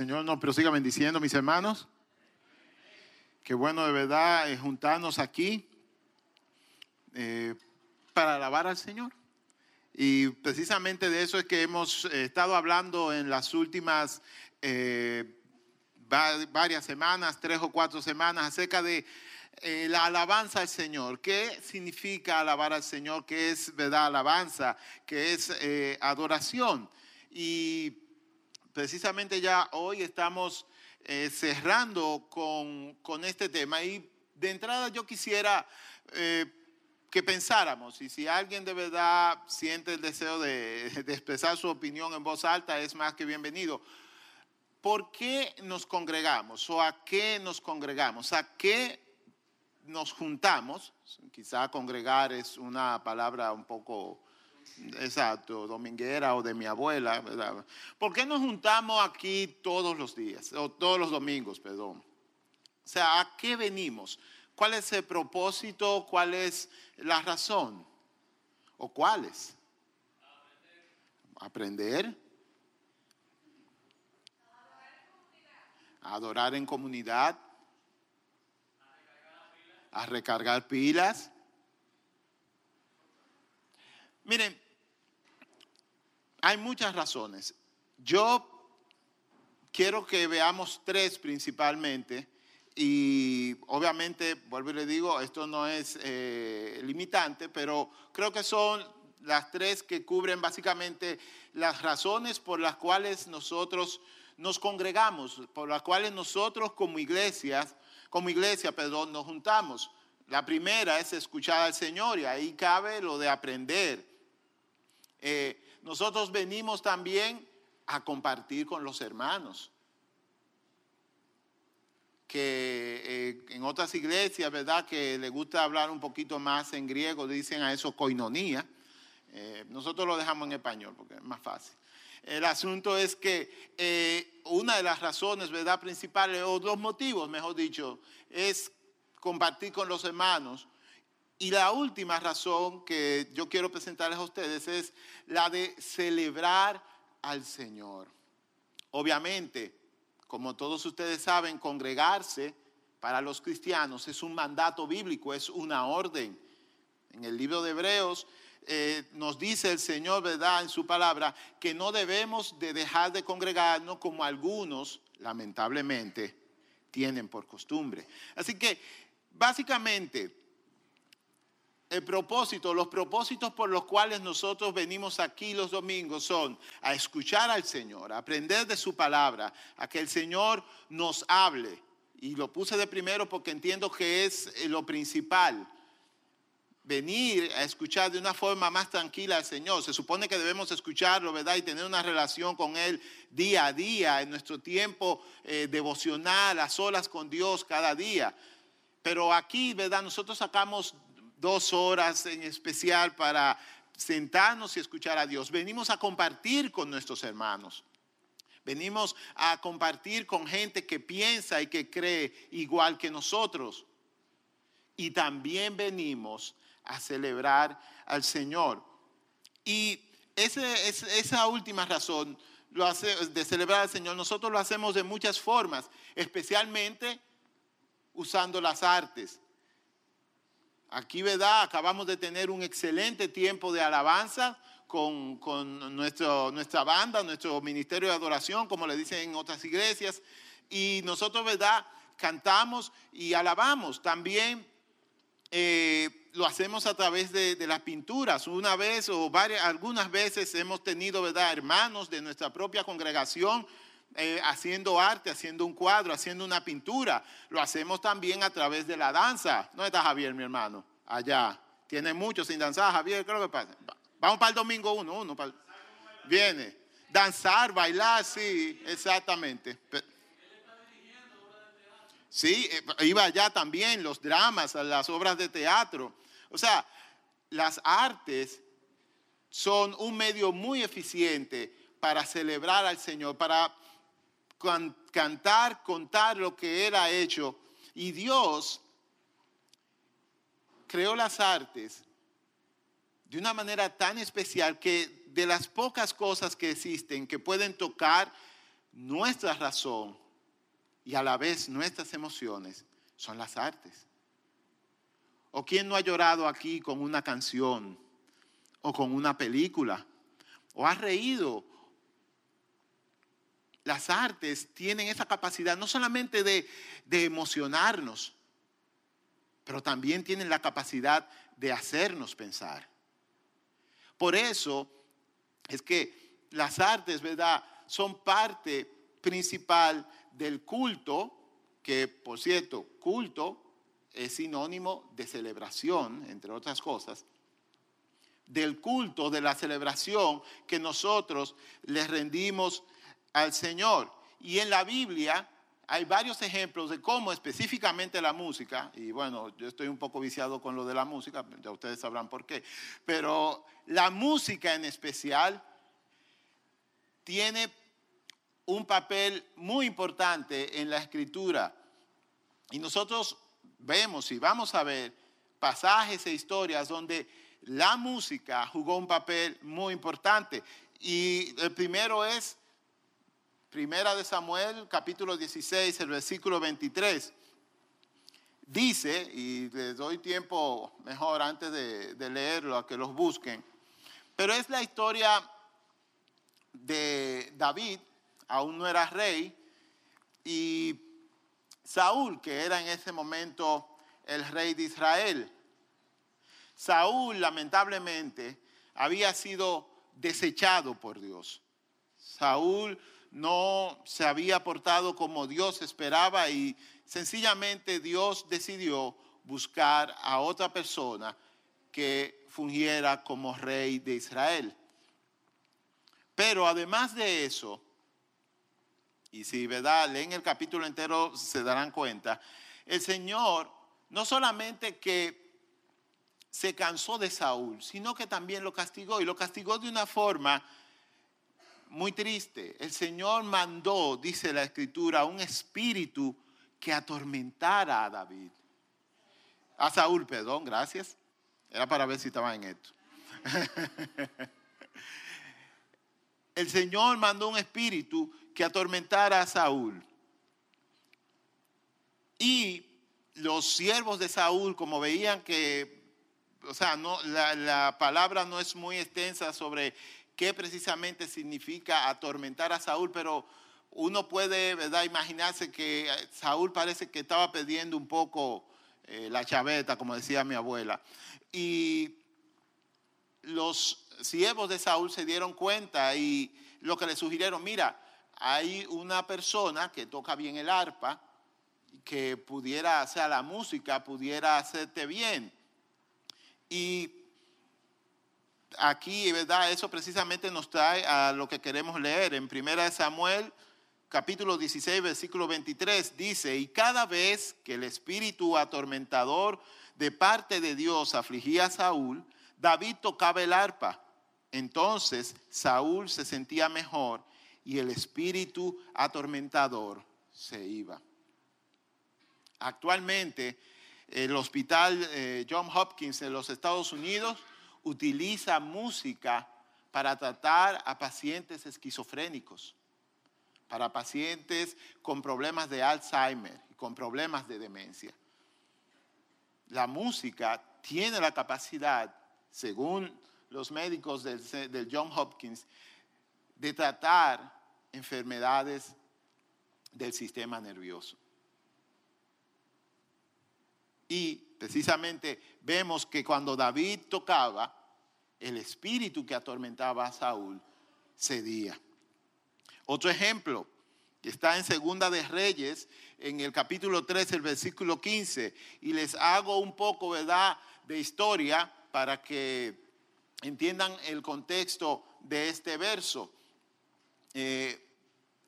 Señor nos prosiga bendiciendo, mis hermanos. Qué bueno de verdad juntarnos aquí eh, para alabar al Señor. Y precisamente de eso es que hemos eh, estado hablando en las últimas eh, varias semanas, tres o cuatro semanas, acerca de la alabanza al Señor. ¿Qué significa alabar al Señor? ¿Qué es verdad alabanza? ¿Qué es adoración? Y precisamente ya hoy estamos eh, cerrando con, este tema. Y de entrada yo quisiera eh, que pensáramos, y si alguien de verdad siente el deseo de, expresar su opinión en voz alta, es más que bienvenido. ¿Por qué nos congregamos? ¿O a qué nos congregamos? ¿A qué nos juntamos? Quizá congregar es una palabra un poco exacto, dominguera o de mi abuela, ¿verdad? ¿Por qué nos juntamos aquí todos los días, o todos los domingos, perdón? O sea, ¿a qué venimos? ¿Cuál es el propósito? ¿Cuál es la razón? ¿O cuáles? Aprender. Adorar en comunidad. A recargar pilas. Miren, hay muchas razones. Yo quiero que veamos tres principalmente y obviamente, vuelvo y le digo, esto no es eh, limitante, pero creo que son las tres que cubren básicamente las razones por las cuales nosotros nos congregamos, por las cuales nosotros como iglesias, como iglesia, perdón, nos juntamos. La primera es escuchar al Señor y ahí cabe lo de aprender. Eh, nosotros venimos también a compartir con los hermanos. Que eh, en otras iglesias, ¿verdad? Que le gusta hablar un poquito más en griego, dicen a eso coinonía. Eh, nosotros lo dejamos en español porque es más fácil. El asunto es que una de las razones, ¿verdad? Principales, o los motivos, mejor dicho, es compartir con los hermanos y la última razón que yo quiero presentarles a ustedes es la de celebrar al Señor. Obviamente, como todos ustedes saben, congregarse para los cristianos es un mandato bíblico, es una orden. En el libro de Hebreos eh, nos dice el Señor, ¿verdad?, en su palabra, que no debemos de dejar de congregarnos como algunos, lamentablemente, tienen por costumbre. Así que, básicamente, el propósito, los propósitos por los cuales nosotros venimos aquí los domingos son a escuchar al Señor, a aprender de su palabra, a que el Señor nos hable. Y lo puse de primero porque entiendo que es eh, lo principal. Venir a escuchar de una forma más tranquila al Señor. Se supone que debemos escucharlo, ¿verdad? Y tener una relación con Él día a día, en nuestro tiempo eh, devocional, a solas con Dios cada día. Pero aquí, ¿verdad? Nosotros sacamos dos horas en especial para sentarnos y escuchar a Dios. Venimos a compartir con nuestros hermanos. Venimos a compartir con gente que piensa y que cree igual que nosotros. Y también venimos a celebrar al Señor. Y esa última razón de celebrar al Señor, nosotros lo hacemos de muchas formas, especialmente usando las artes. Aquí, ¿verdad? Acabamos de tener un excelente tiempo de alabanza con, nuestro, nuestra banda, nuestro ministerio de adoración, como le dicen en otras iglesias. Y nosotros, ¿verdad? Cantamos y alabamos. También eh, lo hacemos a través de, las pinturas. Una vez o varias, algunas veces hemos tenido, ¿verdad? Hermanos de nuestra propia congregación eh, haciendo arte, haciendo un cuadro, haciendo una pintura. Lo hacemos también a través de la danza. ¿No está Javier, mi hermano? Allá. Tiene mucho sin danzar, Javier. ¿Qué es lo que pasa? Vamos para el domingo uno, uno. Viene. Danzar, bailar, sí, exactamente. Sí, eh, iba allá también, los dramas, las obras de teatro. O sea, las artes son un medio muy eficiente para celebrar al Señor, para cantar, contar lo que Él ha hecho. Y Dios creó las artes de una manera tan especial que de las pocas cosas que existen que pueden tocar nuestra razón y a la vez nuestras emociones son las artes. ¿O quién no ha llorado aquí con una canción o con una película? ¿O ha reído? Las artes tienen esa capacidad no solamente de, emocionarnos, pero también tienen la capacidad de hacernos pensar. Por eso es que las artes, ¿verdad?, son parte principal del culto, que por cierto, culto es sinónimo de celebración, entre otras cosas, del culto, de la celebración que nosotros le rendimos al Señor. Y en la Biblia hay varios ejemplos de cómo específicamente la música, y bueno, yo estoy un poco viciado con lo de la música, ya ustedes sabrán por qué, pero la música en especial tiene un papel muy importante en la escritura. Y nosotros vemos y vamos a ver pasajes e historias donde la música jugó un papel muy importante. Y el primero es Primera de Samuel, capítulo 16, el versículo 23. Dice, y les doy tiempo mejor antes de, leerlo a que los busquen, pero es la historia de David, aún no era rey, y Saúl, que era en ese momento el rey de Israel. Saúl, lamentablemente, había sido desechado por Dios. Saúl no se había portado como Dios esperaba y sencillamente Dios decidió buscar a otra persona que fungiera como rey de Israel. Pero además de eso, y si ¿verdad? leen el capítulo entero se darán cuenta, el Señor no solamente que se cansó de Saúl, sino que también lo castigó y lo castigó de una forma muy triste. El Señor mandó, dice la escritura, un espíritu que atormentara a David. A Saúl, perdón, gracias. Era para ver si estaba en esto. El Señor mandó un espíritu que atormentara a Saúl. Y los siervos de Saúl, como veían que, o sea, no, la, palabra no es muy extensa sobre qué precisamente significa atormentar a Saúl, pero uno puede, ¿verdad?, imaginarse que Saúl parece que estaba pidiendo un poco eh, la chaveta, como decía mi abuela. Y los siervos de Saúl se dieron cuenta y lo que le sugirieron, mira, hay una persona que toca bien el arpa, que pudiera, o la música pudiera hacerte bien. Y aquí, ¿verdad? Eso precisamente nos trae a lo que queremos leer. En 1 Samuel, capítulo 16, versículo 23, dice, y cada vez que el espíritu atormentador de parte de Dios afligía a Saúl, David tocaba el arpa. Entonces Saúl se sentía mejor y el espíritu atormentador se iba. Actualmente, el hospital eh, John Hopkins en los Estados Unidos utiliza música para tratar a pacientes esquizofrénicos, para pacientes con problemas de Alzheimer y con problemas de demencia. La música tiene la capacidad, según los médicos del, del John Hopkins, de tratar enfermedades del sistema nervioso. Y precisamente vemos que cuando David tocaba, el espíritu que atormentaba a Saúl cedía. Otro ejemplo, está en Segunda de Reyes, en el capítulo 3, el versículo 15, y les hago un poco, ¿verdad?, de historia para que entiendan el contexto de este verso. Eh,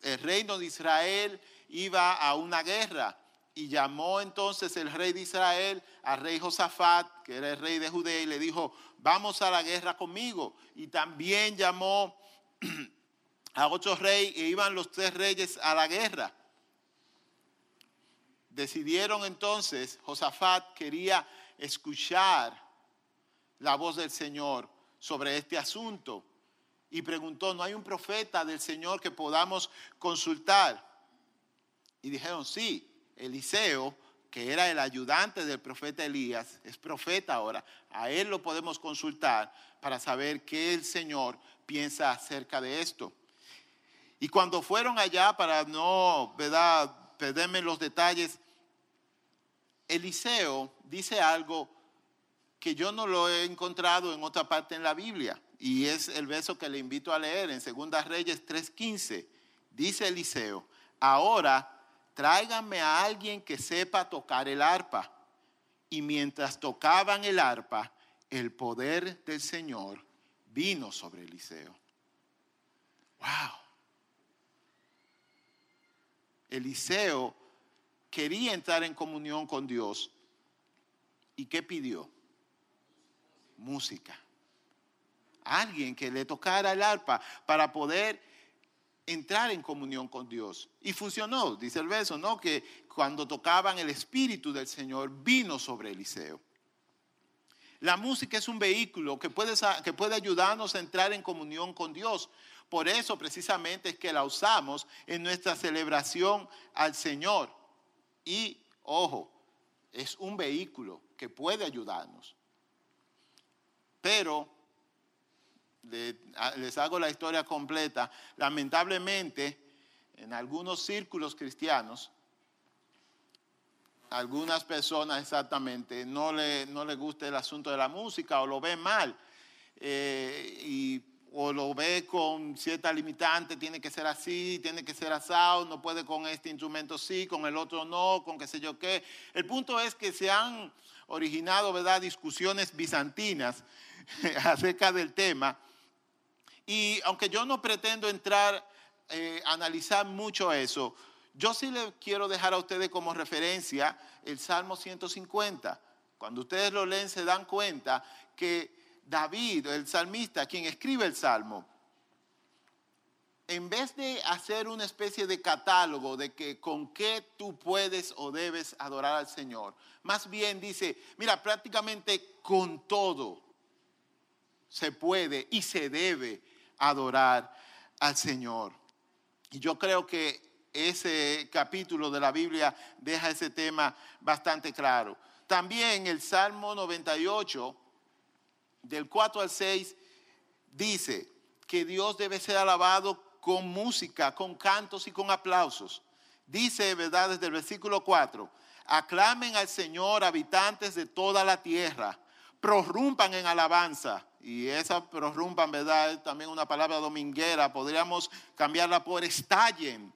el reino de Israel iba a una guerra y llamó entonces el rey de Israel al rey Josafat, que era el rey de Judea, y le dijo, vamos a la guerra conmigo. Y también llamó a otro rey e iban los tres reyes a la guerra. Decidieron entonces, Josafat quería escuchar la voz del Señor sobre este asunto. y preguntó, ¿no hay un profeta del Señor que podamos consultar? Y dijeron, sí, Eliseo, que era el ayudante del profeta Elías, es profeta ahora, a él lo podemos consultar para saber qué el Señor piensa acerca de esto. Y cuando fueron allá, para no ¿verdad? perderme los detalles, Eliseo dice algo que yo no lo he encontrado en otra parte en la Biblia, y es el verso que le invito a leer en Segunda Reyes 3:15. Dice Eliseo, ahora tráiganme a alguien que sepa tocar el arpa. Y mientras tocaban el arpa, el poder del Señor vino sobre Eliseo. ¡Wow! Eliseo quería entrar en comunión con Dios. ¿Y qué pidió? Música. Alguien que le tocara el arpa para poder entrar en comunión con Dios. Y funcionó, dice el verso, ¿no? Que cuando tocaban el Espíritu del Señor vino sobre Eliseo. La música es un vehículo que puede, que puede ayudarnos a entrar en comunión con Dios. Por eso precisamente es que la usamos en nuestra celebración al Señor. Y, ojo, es un vehículo que puede ayudarnos. Pero les hago la historia completa, lamentablemente en algunos círculos cristianos, algunas personas exactamente no le, no le gusta el asunto de la música o lo ven mal. Eh, y, o lo ve con cierta limitante, tiene que ser así, tiene que ser asado, no puede con este instrumento sí, con el otro no, con qué sé yo qué. El punto es que se han originado, ¿verdad?, discusiones bizantinas acerca del tema y aunque yo no pretendo entrar eh, analizar mucho eso, yo sí le quiero dejar a ustedes como referencia el Salmo 150. Cuando ustedes lo leen se dan cuenta que David, el salmista, quien escribe el Salmo, en vez de hacer una especie de catálogo de que con qué tú puedes o debes adorar al Señor, más bien dice, mira, prácticamente con todo se puede y se debe adorar al Señor. Y yo creo que ese capítulo de la Biblia deja ese tema bastante claro. También el Salmo 98, del 4 al 6, dice que Dios debe ser alabado con música, con cantos y con aplausos. Dice, ¿verdad? Desde el versículo 4, aclamen al Señor habitantes de toda la tierra, prorrumpan en alabanza y esa prorrumpan, ¿verdad? Es también una palabra dominguera, podríamos cambiarla por estallen.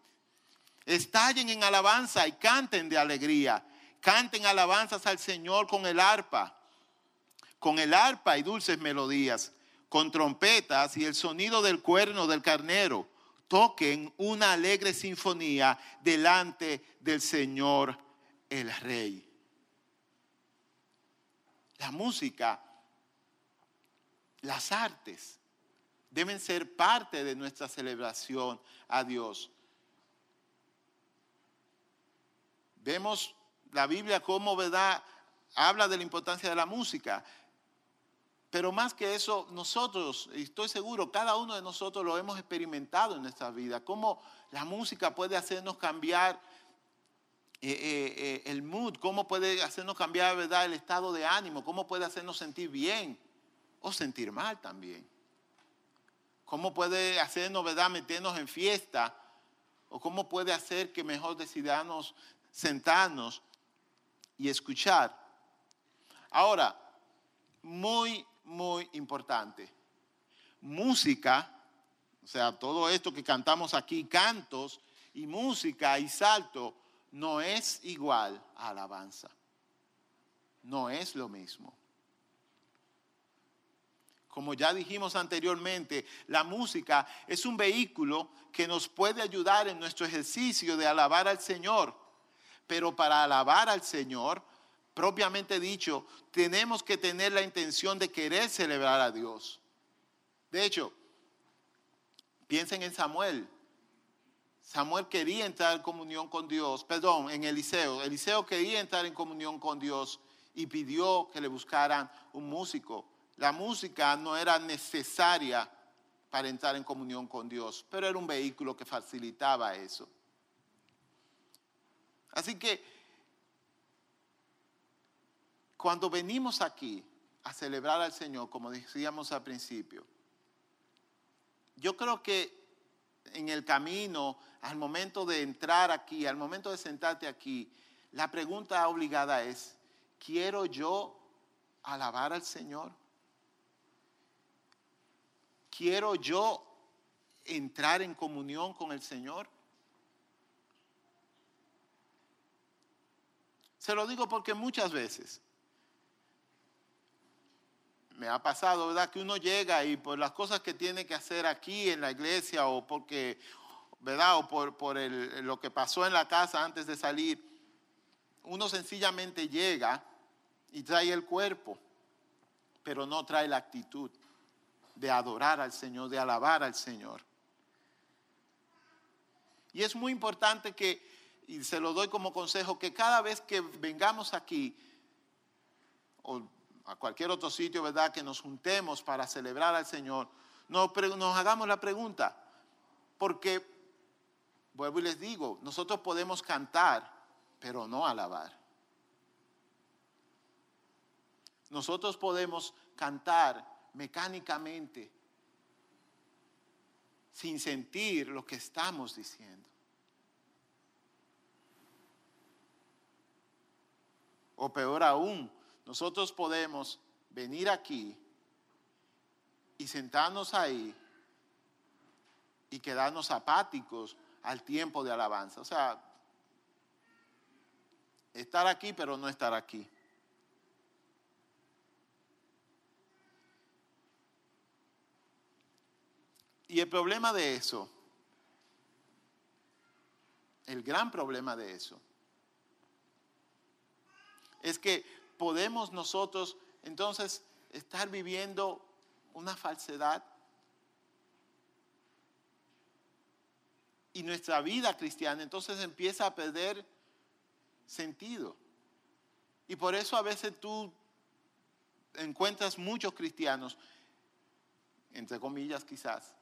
Estallen en alabanza y canten de alegría. Canten alabanzas al Señor con el arpa, con el arpa y dulces melodías, con trompetas y el sonido del cuerno del carnero. Toquen una alegre sinfonía delante del Señor el Rey. La música las artes deben ser parte de nuestra celebración a Dios. Vemos la Biblia como, ¿verdad? Habla de la importancia de la música. Pero más que eso, nosotros, y estoy seguro, cada uno de nosotros lo hemos experimentado en nuestra vida, cómo la música puede hacernos cambiar eh, eh, eh, el mood, cómo puede hacernos cambiar ¿verdad? el estado de ánimo, cómo puede hacernos sentir bien o sentir mal también. ¿Cómo puede hacernos, verdad, meternos en fiesta? ¿O cómo puede hacer que mejor decidamos sentarnos y escuchar? Ahora, muy, muy importante. Música, o sea, todo esto que cantamos aquí, cantos y música y salto, no es igual a alabanza. No es lo mismo. Como ya dijimos anteriormente, la música es un vehículo que nos puede ayudar en nuestro ejercicio de alabar al Señor. Pero para alabar al Señor, propiamente dicho, tenemos que tener la intención de querer celebrar a Dios. De hecho, piensen en Samuel. Samuel quería entrar en comunión con Dios, perdón, en Eliseo. Eliseo quería entrar en comunión con Dios y pidió que le buscaran un músico la música no era necesaria para entrar en comunión con Dios, pero era un vehículo que facilitaba eso. Así que cuando venimos aquí a celebrar al Señor, como decíamos al principio, yo creo que en el camino, al momento de entrar aquí, al momento de sentarte aquí, la pregunta obligada es, ¿quiero yo alabar al Señor? ¿Quiero yo entrar en comunión con el Señor? Se lo digo porque muchas veces me ha pasado, ¿verdad? Que uno llega y por las cosas que tiene que hacer aquí en la iglesia o porque, ¿verdad? O por, por lo que pasó en la casa antes de salir, uno sencillamente llega y trae el cuerpo, pero no trae la actitud de adorar al Señor, de alabar al Señor. Y es muy importante que, y se lo doy como consejo, que cada vez que vengamos aquí, o a cualquier otro sitio, ¿verdad? Que nos juntemos para celebrar al Señor, nos, nos hagamos la pregunta, porque, vuelvo y les digo, nosotros podemos cantar, pero no alabar. Nosotros podemos cantar mecánicamente, sin sentir lo que estamos diciendo. O peor aún, nosotros podemos venir aquí y sentarnos ahí y quedarnos apáticos al tiempo de alabanza. O sea, estar aquí pero no estar aquí. Y el problema de eso, el gran problema de eso, es que podemos nosotros entonces estar viviendo una falsedad y nuestra vida cristiana entonces empieza a perder sentido. Y por eso a veces tú encuentras muchos cristianos, entre comillas quizás,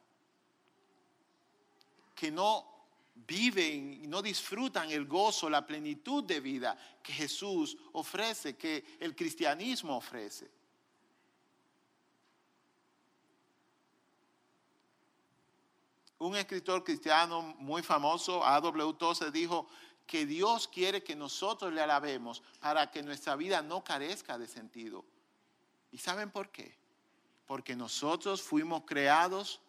que no viven y no disfrutan el gozo, la plenitud de vida que Jesús ofrece, que el cristianismo ofrece. Un escritor cristiano muy famoso, A.W. Tozer, dijo que Dios quiere que nosotros le alabemos para que nuestra vida no carezca de sentido. ¿Y saben por qué? Porque nosotros fuimos creados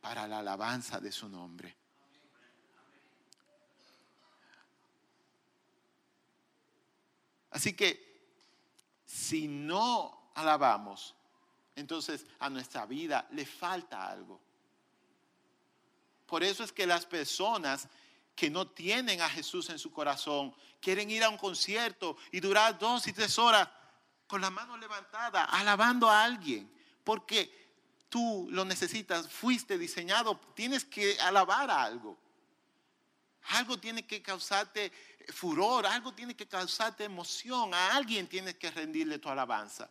para la alabanza de su nombre. Así que si no alabamos, entonces a nuestra vida le falta algo. Por eso es que las personas que no tienen a Jesús en su corazón quieren ir a un concierto y durar dos y tres horas con la mano levantada, alabando a alguien, porque tú lo necesitas, fuiste diseñado, tienes que alabar a algo. Algo tiene que causarte furor, algo tiene que causarte emoción, a alguien tienes que rendirle tu alabanza.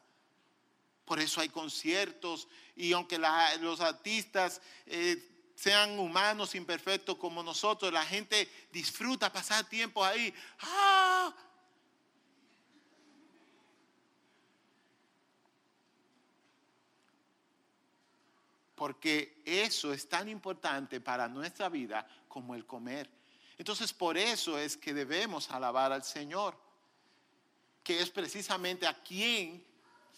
Por eso hay conciertos y aunque los artistas eh, sean humanos, imperfectos como nosotros, la gente disfruta pasar tiempo ahí. ¡Ah! Porque eso es tan importante para nuestra vida como el comer. Entonces por eso es que debemos alabar al Señor, que es precisamente a quien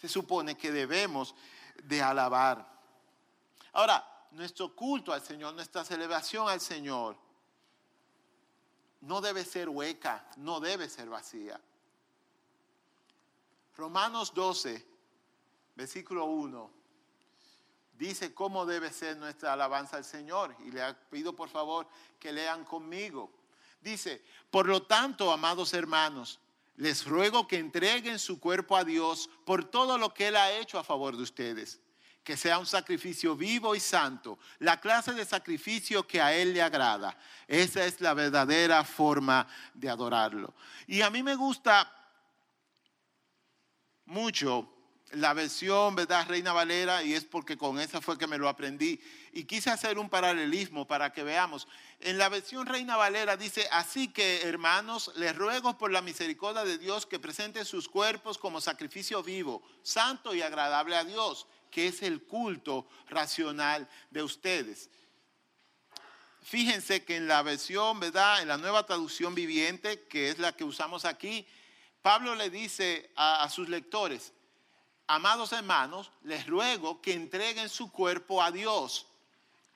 se supone que debemos de alabar. Ahora, nuestro culto al Señor, nuestra celebración al Señor, no debe ser hueca, no debe ser vacía. Romanos 12, versículo 1, dice cómo debe ser nuestra alabanza al Señor. Y le pido por favor que lean conmigo. Dice, por lo tanto, amados hermanos, les ruego que entreguen su cuerpo a Dios por todo lo que Él ha hecho a favor de ustedes. Que sea un sacrificio vivo y santo, la clase de sacrificio que a Él le agrada. Esa es la verdadera forma de adorarlo. Y a mí me gusta mucho la versión, ¿verdad? Reina Valera, y es porque con esa fue que me lo aprendí. Y quise hacer un paralelismo para que veamos. En la versión Reina Valera dice, así que hermanos, les ruego por la misericordia de Dios que presenten sus cuerpos como sacrificio vivo, santo y agradable a Dios, que es el culto racional de ustedes. Fíjense que en la versión, ¿verdad? En la nueva traducción viviente, que es la que usamos aquí, Pablo le dice a, a sus lectores, amados hermanos, les ruego que entreguen su cuerpo a Dios.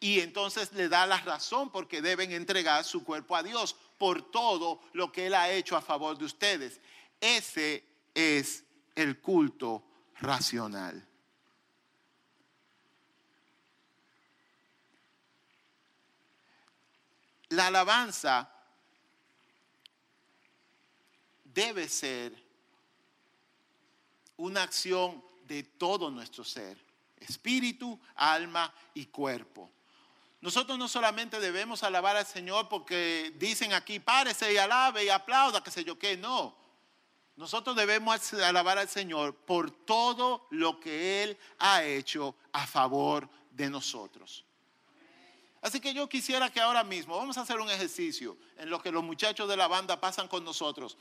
Y entonces le da la razón porque deben entregar su cuerpo a Dios por todo lo que Él ha hecho a favor de ustedes. Ese es el culto racional. La alabanza debe ser una acción de todo nuestro ser, espíritu, alma y cuerpo. Nosotros no solamente debemos alabar al Señor porque dicen aquí, párese y alabe y aplauda, que sé yo qué, no. Nosotros debemos alabar al Señor por todo lo que Él ha hecho a favor de nosotros. Así que yo quisiera que ahora mismo vamos a hacer un ejercicio en lo que los muchachos de la banda pasan con nosotros,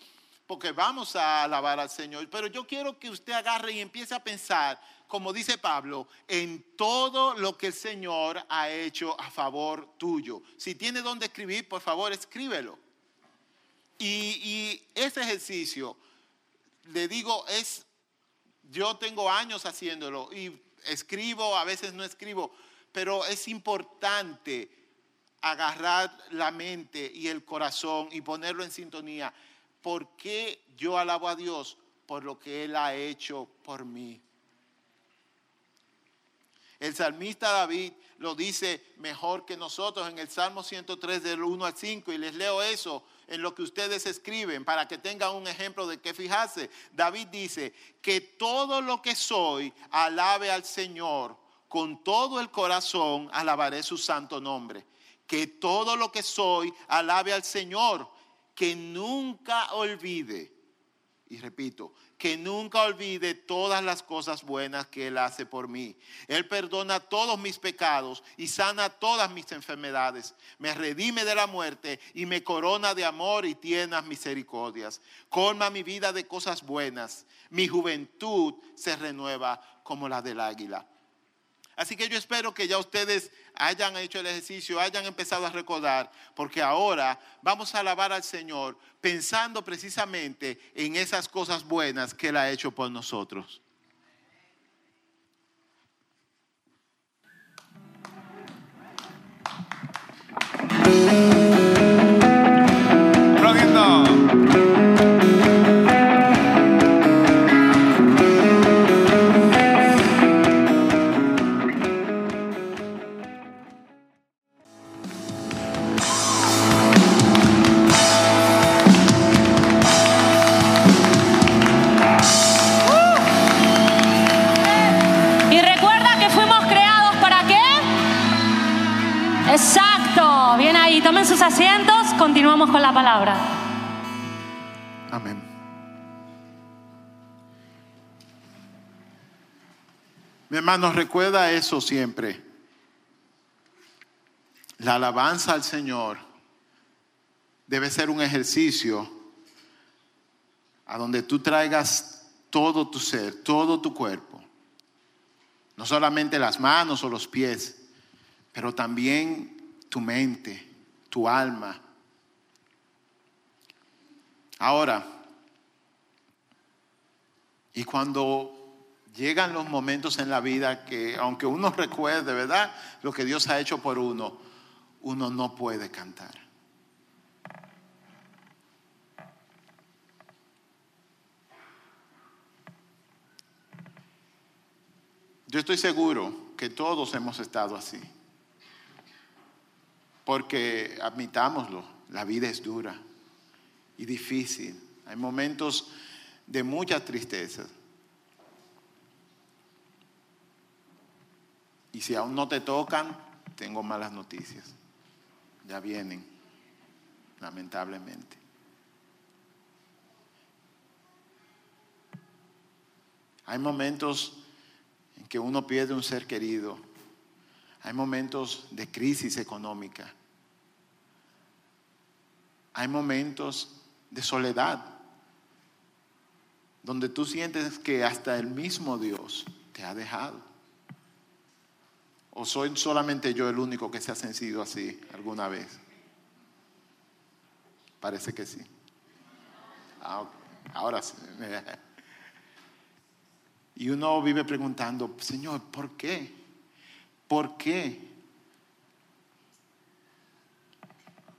porque vamos a alabar al Señor, pero yo quiero que usted agarre y empiece a pensar, como dice Pablo, en todo lo que el Señor ha hecho a favor tuyo. Si tiene donde escribir, por favor, escríbelo. Y, y ese ejercicio, le digo, es, yo tengo años haciéndolo y escribo, a veces no escribo, pero es importante agarrar la mente y el corazón y ponerlo en sintonía. ¿Por qué yo alabo a Dios? Por lo que Él ha hecho por mí. El salmista David lo dice mejor que nosotros en el Salmo 103 del 1 al 5 y les leo eso en lo que ustedes escriben para que tengan un ejemplo de qué fijarse. David dice, que todo lo que soy alabe al Señor con todo el corazón alabaré su santo nombre. Que todo lo que soy alabe al Señor, que nunca olvide, y repito, que nunca olvide todas las cosas buenas que Él hace por mí. Él perdona todos mis pecados y sana todas mis enfermedades. Me redime de la muerte y me corona de amor y tiernas misericordias. Colma mi vida de cosas buenas. Mi juventud se renueva como la del águila. Así que yo espero que ya ustedes hayan hecho el ejercicio, hayan empezado a recordar, porque ahora vamos a alabar al Señor pensando precisamente en esas cosas buenas que Él ha hecho por nosotros. Con la palabra. Amén. Mi hermano, recuerda eso siempre. La alabanza al Señor debe ser un ejercicio a donde tú traigas todo tu ser, todo tu cuerpo. No solamente las manos o los pies, pero también tu mente, tu alma, Ahora, y cuando llegan los momentos en la vida que, aunque uno recuerde, ¿verdad? Lo que Dios ha hecho por uno, uno no puede cantar. Yo estoy seguro que todos hemos estado así. Porque admitámoslo, la vida es dura y difícil. Hay momentos de mucha tristeza. Y si aún no te tocan, tengo malas noticias. Ya vienen, lamentablemente. Hay momentos en que uno pierde un ser querido. Hay momentos de crisis económica. Hay momentos de soledad, donde tú sientes que hasta el mismo Dios te ha dejado. ¿O soy solamente yo el único que se ha sentido así alguna vez? Parece que sí. Ah, ahora sí. Y uno vive preguntando, Señor, ¿por qué? ¿Por qué?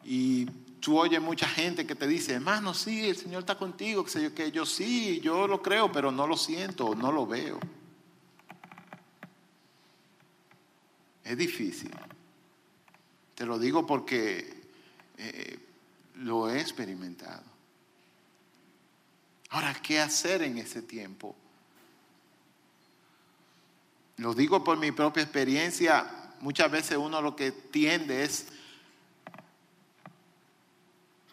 Y tú oyes mucha gente que te dice, hermano, sí, el Señor está contigo, que, yo, que yo sí, yo lo creo, pero no lo siento, no lo veo. Es difícil. Te lo digo porque eh, lo he experimentado. Ahora, ¿qué hacer en ese tiempo? Lo digo por mi propia experiencia. Muchas veces uno lo que tiende es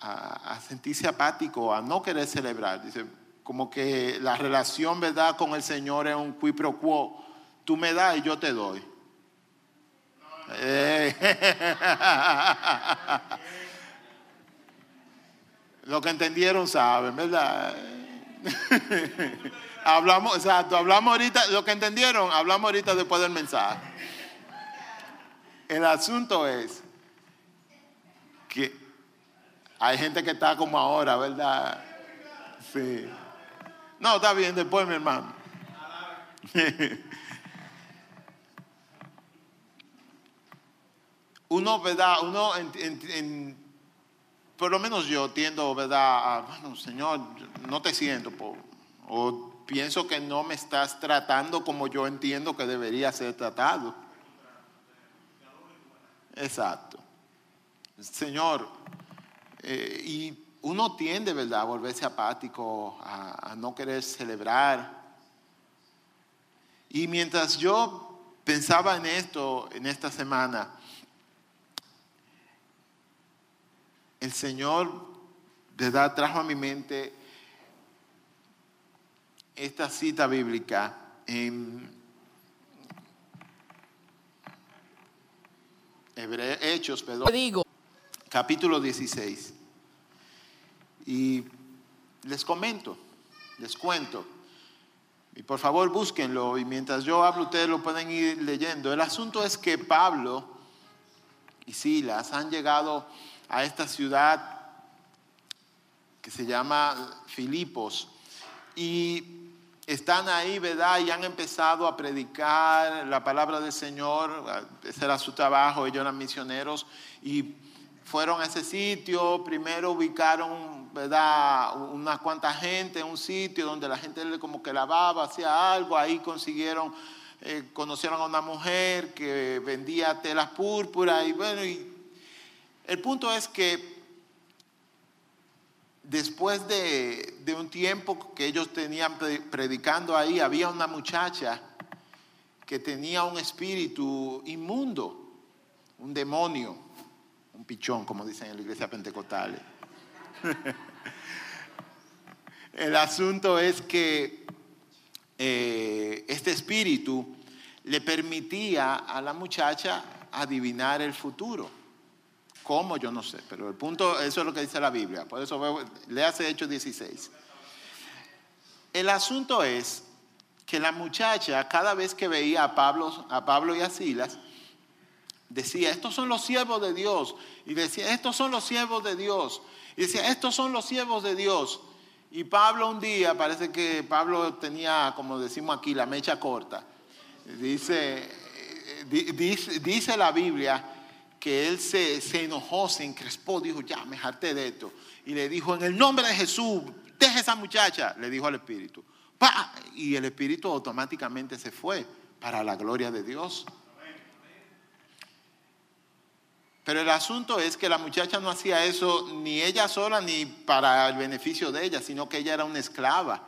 a, sentirse apático, a no querer celebrar. Dice, como que la relación, ¿verdad?, con el Señor es un qui. Tú me das y yo te doy. Eh. Lo que entendieron saben, ¿verdad? hablamos, exacto, hablamos ahorita, lo que entendieron, hablamos ahorita después del mensaje. El asunto es que hay gente que está como ahora, ¿verdad? Sí. No, está bien, después mi hermano. uno, ¿verdad? Uno, en, por lo menos yo tiendo, ¿verdad? Bueno, Señor, no te siento, o pienso que no me estás tratando como yo entiendo que debería ser tratado. Exacto. Señor, eh, y uno tiende, ¿verdad?, a volverse apático, a, no querer celebrar. Y mientras yo pensaba en esto, en esta semana, el Señor, ¿verdad?, trajo a mi mente esta cita bíblica en Hechos, perdón, digo. capítulo 16. Y les comento, les cuento. Y por favor búsquenlo y mientras yo hablo ustedes lo pueden ir leyendo. El asunto es que Pablo y Silas han llegado a esta ciudad que se llama Filipos y están ahí, ¿verdad? Y han empezado a predicar la palabra del Señor, ese era su trabajo, ellos eran misioneros y fueron a ese sitio, primero ubicaron, ¿verdad? Una cuanta gente en un sitio donde la gente como que lavaba, hacía algo, ahí consiguieron, eh, conocieron a una mujer que vendía telas púrpuras y bueno, y el punto es que después de, un tiempo que ellos tenían predicando ahí, había una muchacha que tenía un espíritu inmundo, un demonio, un pichón, como dicen en la iglesia pentecostal. El asunto es que eh, este espíritu le permitía a la muchacha adivinar el futuro. ¿Cómo? Yo no sé, pero el punto, eso es lo que dice la Biblia. Por eso veo, hace Hechos 16. El asunto es que la muchacha, cada vez que veía a Pablo, a Pablo y a Silas, decía, estos son los siervos de Dios. Y decía, estos son los siervos de Dios. Y decía, estos son los siervos de Dios. Y Pablo un día, parece que Pablo tenía, como decimos aquí, la mecha corta. Dice, dice, dice la Biblia que él se, enojó, se encrespó, dijo, ya me harté de esto. Y le dijo, en el nombre de Jesús, deje esa muchacha, le dijo al Espíritu. Y el Espíritu automáticamente se fue para la gloria de Dios. Pero el asunto es que la muchacha no hacía eso ni ella sola ni para el beneficio de ella, sino que ella era una esclava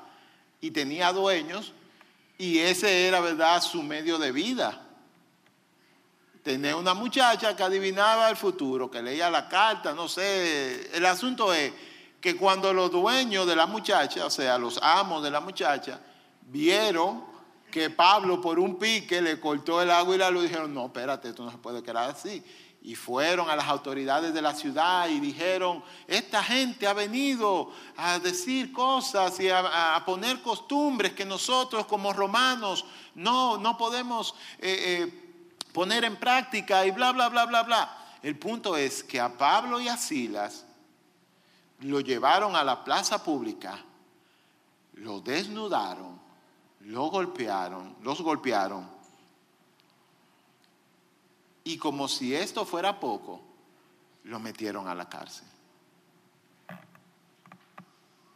y tenía dueños y ese era, ¿verdad?, su medio de vida. Tenía una muchacha que adivinaba el futuro, que leía la carta, no sé. El asunto es que cuando los dueños de la muchacha, o sea, los amos de la muchacha, vieron que Pablo por un pique le cortó el agua y la luz dijeron, no, espérate, esto no se puede quedar así. Y fueron a las autoridades de la ciudad y dijeron, esta gente ha venido a decir cosas y a, poner costumbres que nosotros como romanos no, no podemos eh, eh, poner en práctica y bla, bla, bla, bla, bla. El punto es que a Pablo y a Silas lo llevaron a la plaza pública, lo desnudaron, lo golpearon, los golpearon y como si esto fuera poco, lo metieron a la cárcel.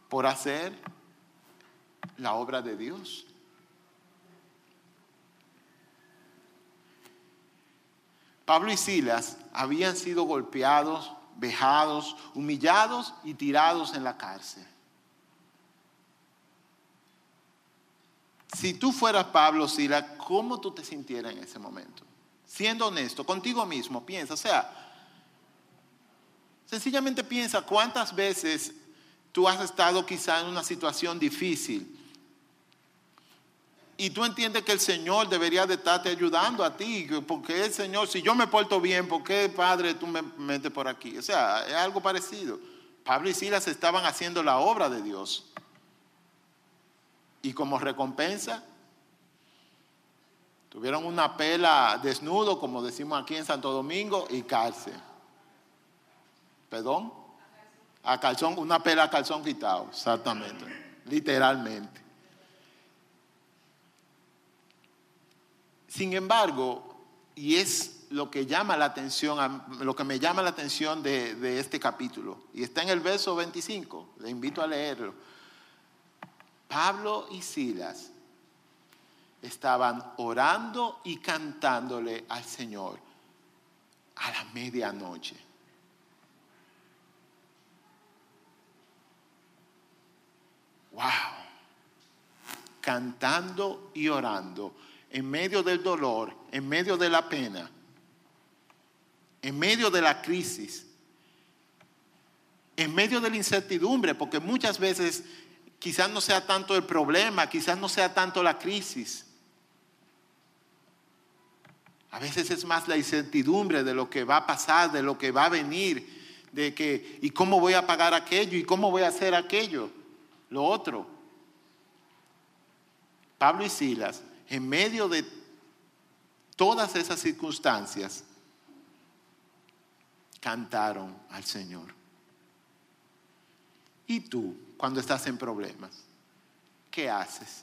Por hacer la obra de Dios. Pablo y Silas habían sido golpeados, vejados, humillados y tirados en la cárcel. Si tú fueras Pablo, Silas, ¿cómo tú te sintieras en ese momento? siendo honesto contigo mismo, piensa, o sea, sencillamente piensa cuántas veces tú has estado quizá en una situación difícil y tú entiendes que el Señor debería de estarte ayudando a ti, porque el Señor, si yo me porto bien, ¿por qué, Padre, tú me metes por aquí? O sea, es algo parecido. Pablo y Silas estaban haciendo la obra de Dios. Y como recompensa, Tuvieron una pela desnudo, como decimos aquí en Santo Domingo, y cárcel. ¿Perdón? A calzón, una pela a calzón quitado, exactamente, literalmente. Sin embargo, y es lo que llama la atención, lo que me llama la atención de, este capítulo, y está en el verso 25, le invito a leerlo. Pablo y Silas estaban orando y cantándole al Señor a la medianoche. Wow. Cantando y orando en medio del dolor, en medio de la pena, en medio de la crisis, en medio de la incertidumbre, porque muchas veces quizás no sea tanto el problema, quizás no sea tanto la crisis, a veces es más la incertidumbre de lo que va a pasar, de lo que va a venir, de que, ¿y cómo voy a pagar aquello? ¿Y cómo voy a hacer aquello? Lo otro. Pablo y Silas, en medio de todas esas circunstancias, cantaron al Señor. ¿Y tú, cuando estás en problemas, qué haces?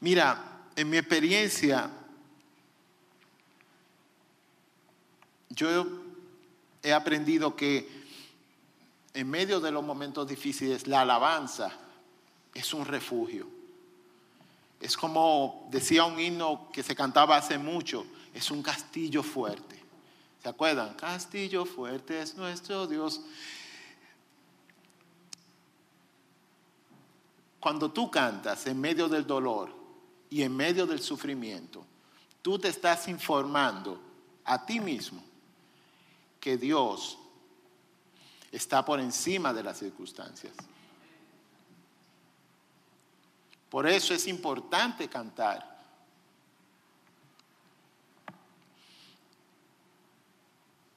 Mira, en mi experiencia, yo he aprendido que en medio de los momentos difíciles, la alabanza es un refugio. Es como decía un himno que se cantaba hace mucho, es un castillo fuerte. ¿Se acuerdan? Castillo fuerte es nuestro Dios. Cuando tú cantas en medio del dolor, y en medio del sufrimiento, tú te estás informando a ti mismo que Dios está por encima de las circunstancias. Por eso es importante cantar.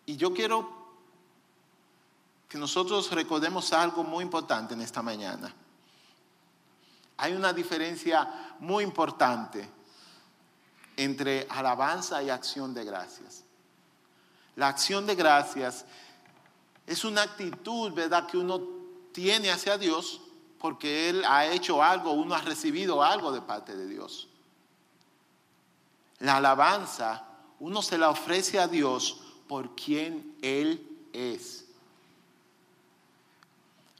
Y yo quiero que nosotros recordemos algo muy importante en esta mañana hay una diferencia muy importante entre alabanza y acción de gracias. La acción de gracias es una actitud, ¿verdad?, que uno tiene hacia Dios porque Él ha hecho algo, uno ha recibido algo de parte de Dios. La alabanza, uno se la ofrece a Dios por quien Él es.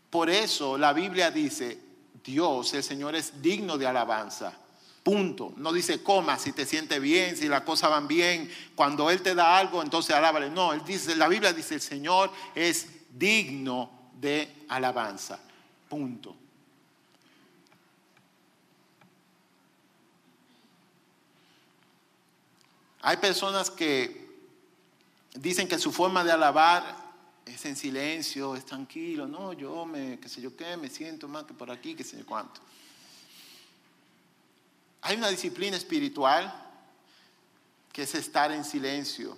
Por eso la Biblia dice, Dios, el Señor es digno de alabanza. Punto. No dice coma si te sientes bien, si las cosas van bien. Cuando Él te da algo, entonces alábale. No, él dice, la Biblia dice el Señor es digno de alabanza. Punto. Hay personas que dicen que su forma de alabar es en silencio, es tranquilo, no, yo me, qué sé yo qué, me siento más que por aquí, qué sé yo cuánto. Hay una disciplina espiritual que es estar en silencio.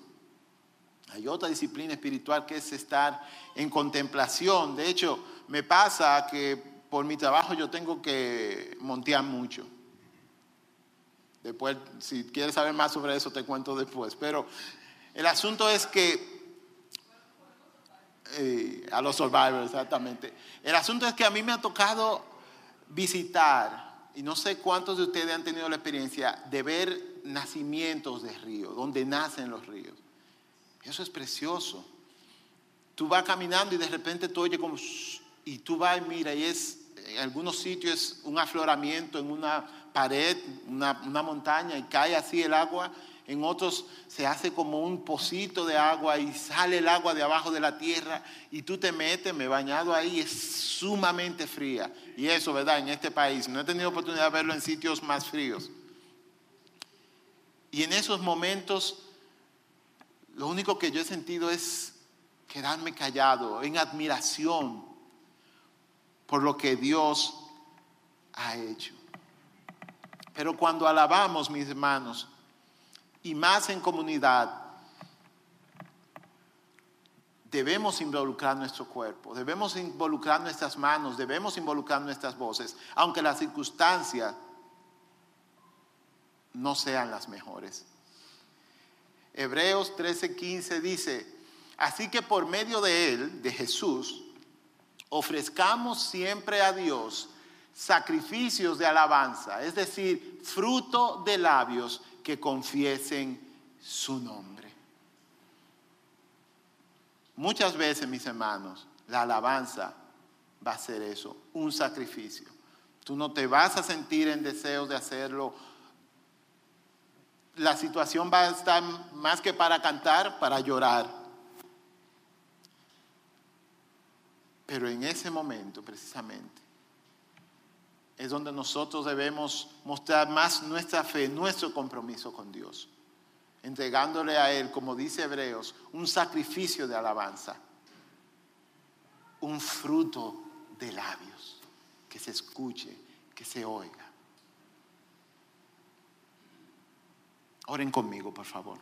Hay otra disciplina espiritual que es estar en contemplación. De hecho, me pasa que por mi trabajo yo tengo que montear mucho. Después, si quieres saber más sobre eso, te cuento después. Pero el asunto es que, eh, a los survivors, exactamente. El asunto es que a mí me ha tocado visitar, y no sé cuántos de ustedes han tenido la experiencia de ver nacimientos de ríos, donde nacen los ríos. Eso es precioso. Tú vas caminando y de repente tú oyes como, y tú vas y mira, y es, en algunos sitios es un afloramiento en una pared, una, montaña, y cae así el agua. En otros se hace como un pocito de agua y sale el agua de abajo de la tierra y tú te metes, me he bañado ahí, es sumamente fría. Y eso, ¿verdad? En este país, no he tenido oportunidad de verlo en sitios más fríos. Y en esos momentos, lo único que yo he sentido es quedarme callado, en admiración por lo que Dios ha hecho. Pero cuando alabamos, mis hermanos, y más en comunidad, debemos involucrar nuestro cuerpo, debemos involucrar nuestras manos, debemos involucrar nuestras voces, aunque las circunstancias no sean las mejores. Hebreos 13:15 dice, así que por medio de él, de Jesús, ofrezcamos siempre a Dios sacrificios de alabanza, es decir, fruto de labios que confiesen su nombre. Muchas veces, mis hermanos, la alabanza va a ser eso, un sacrificio. Tú no te vas a sentir en deseo de hacerlo. La situación va a estar más que para cantar, para llorar. Pero en ese momento, precisamente, es donde nosotros debemos mostrar más nuestra fe, nuestro compromiso con Dios, entregándole a Él, como dice Hebreos, un sacrificio de alabanza, un fruto de labios, que se escuche, que se oiga. Oren conmigo, por favor.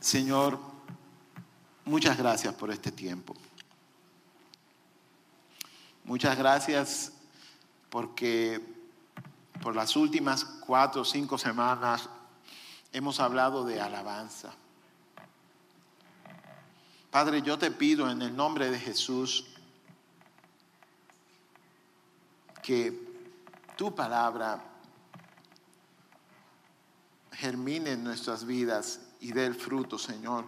Señor, muchas gracias por este tiempo. Muchas gracias porque por las últimas cuatro o cinco semanas hemos hablado de alabanza. Padre, yo te pido en el nombre de Jesús que tu palabra germine en nuestras vidas y dé el fruto, Señor,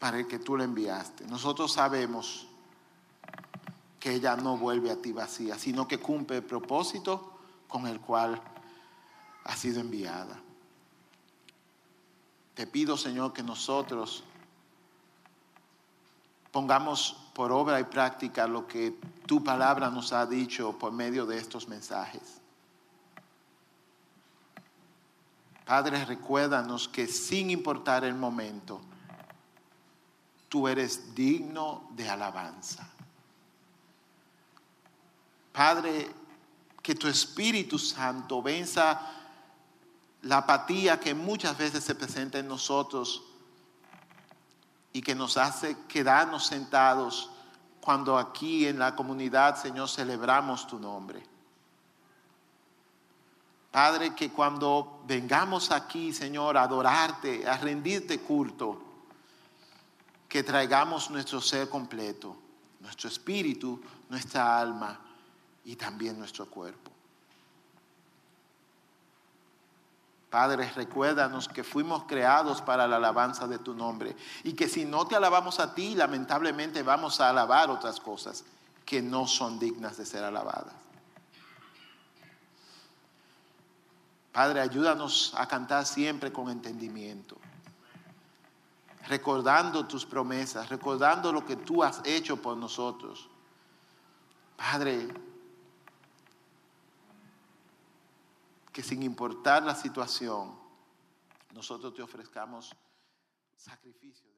para el que tú le enviaste. Nosotros sabemos que ella no vuelve a ti vacía, sino que cumple el propósito con el cual ha sido enviada. Te pido, Señor, que nosotros pongamos por obra y práctica lo que tu palabra nos ha dicho por medio de estos mensajes. Padre, recuérdanos que sin importar el momento, tú eres digno de alabanza. Padre, que tu Espíritu Santo venza la apatía que muchas veces se presenta en nosotros y que nos hace quedarnos sentados cuando aquí en la comunidad, Señor, celebramos tu nombre. Padre, que cuando vengamos aquí, Señor, a adorarte, a rendirte culto, que traigamos nuestro ser completo, nuestro espíritu, nuestra alma y también nuestro cuerpo. Padre, recuérdanos que fuimos creados para la alabanza de tu nombre y que si no te alabamos a ti, lamentablemente vamos a alabar otras cosas que no son dignas de ser alabadas. Padre, ayúdanos a cantar siempre con entendimiento, recordando tus promesas, recordando lo que tú has hecho por nosotros. Padre, que sin importar la situación, nosotros te ofrezcamos sacrificio.